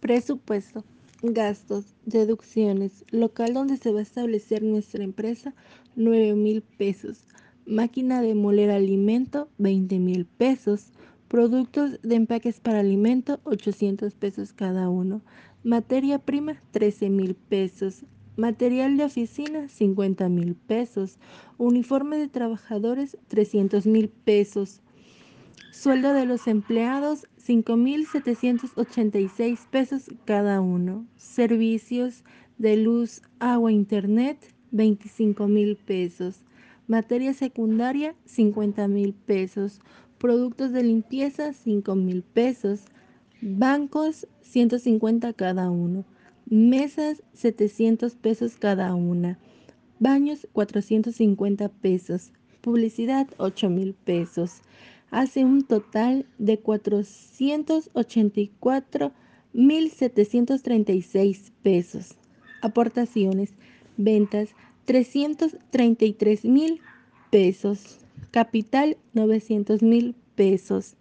Presupuesto. Gastos, deducciones, local donde se va a establecer nuestra empresa, 9 mil pesos. Máquina de moler alimento, 20 mil pesos. Productos de empaques para alimento, 800 pesos cada uno. Materia prima, 13 mil pesos. Material de oficina, 50 mil pesos. Uniforme de trabajadores, 300 mil pesos. Sueldo de los empleados, 5.786 pesos cada uno. Servicios de luz, agua, internet, 25 mil pesos. Materia secundaria, 50 mil pesos. Productos de limpieza, 5 mil pesos. Bancos, 150 cada uno. Mesas, 700 pesos cada una. Baños, 450 pesos. Publicidad, 8 mil pesos hace un total de 484.736 pesos. Aportaciones, ventas, 333 mil pesos. Capital, 900 mil pesos.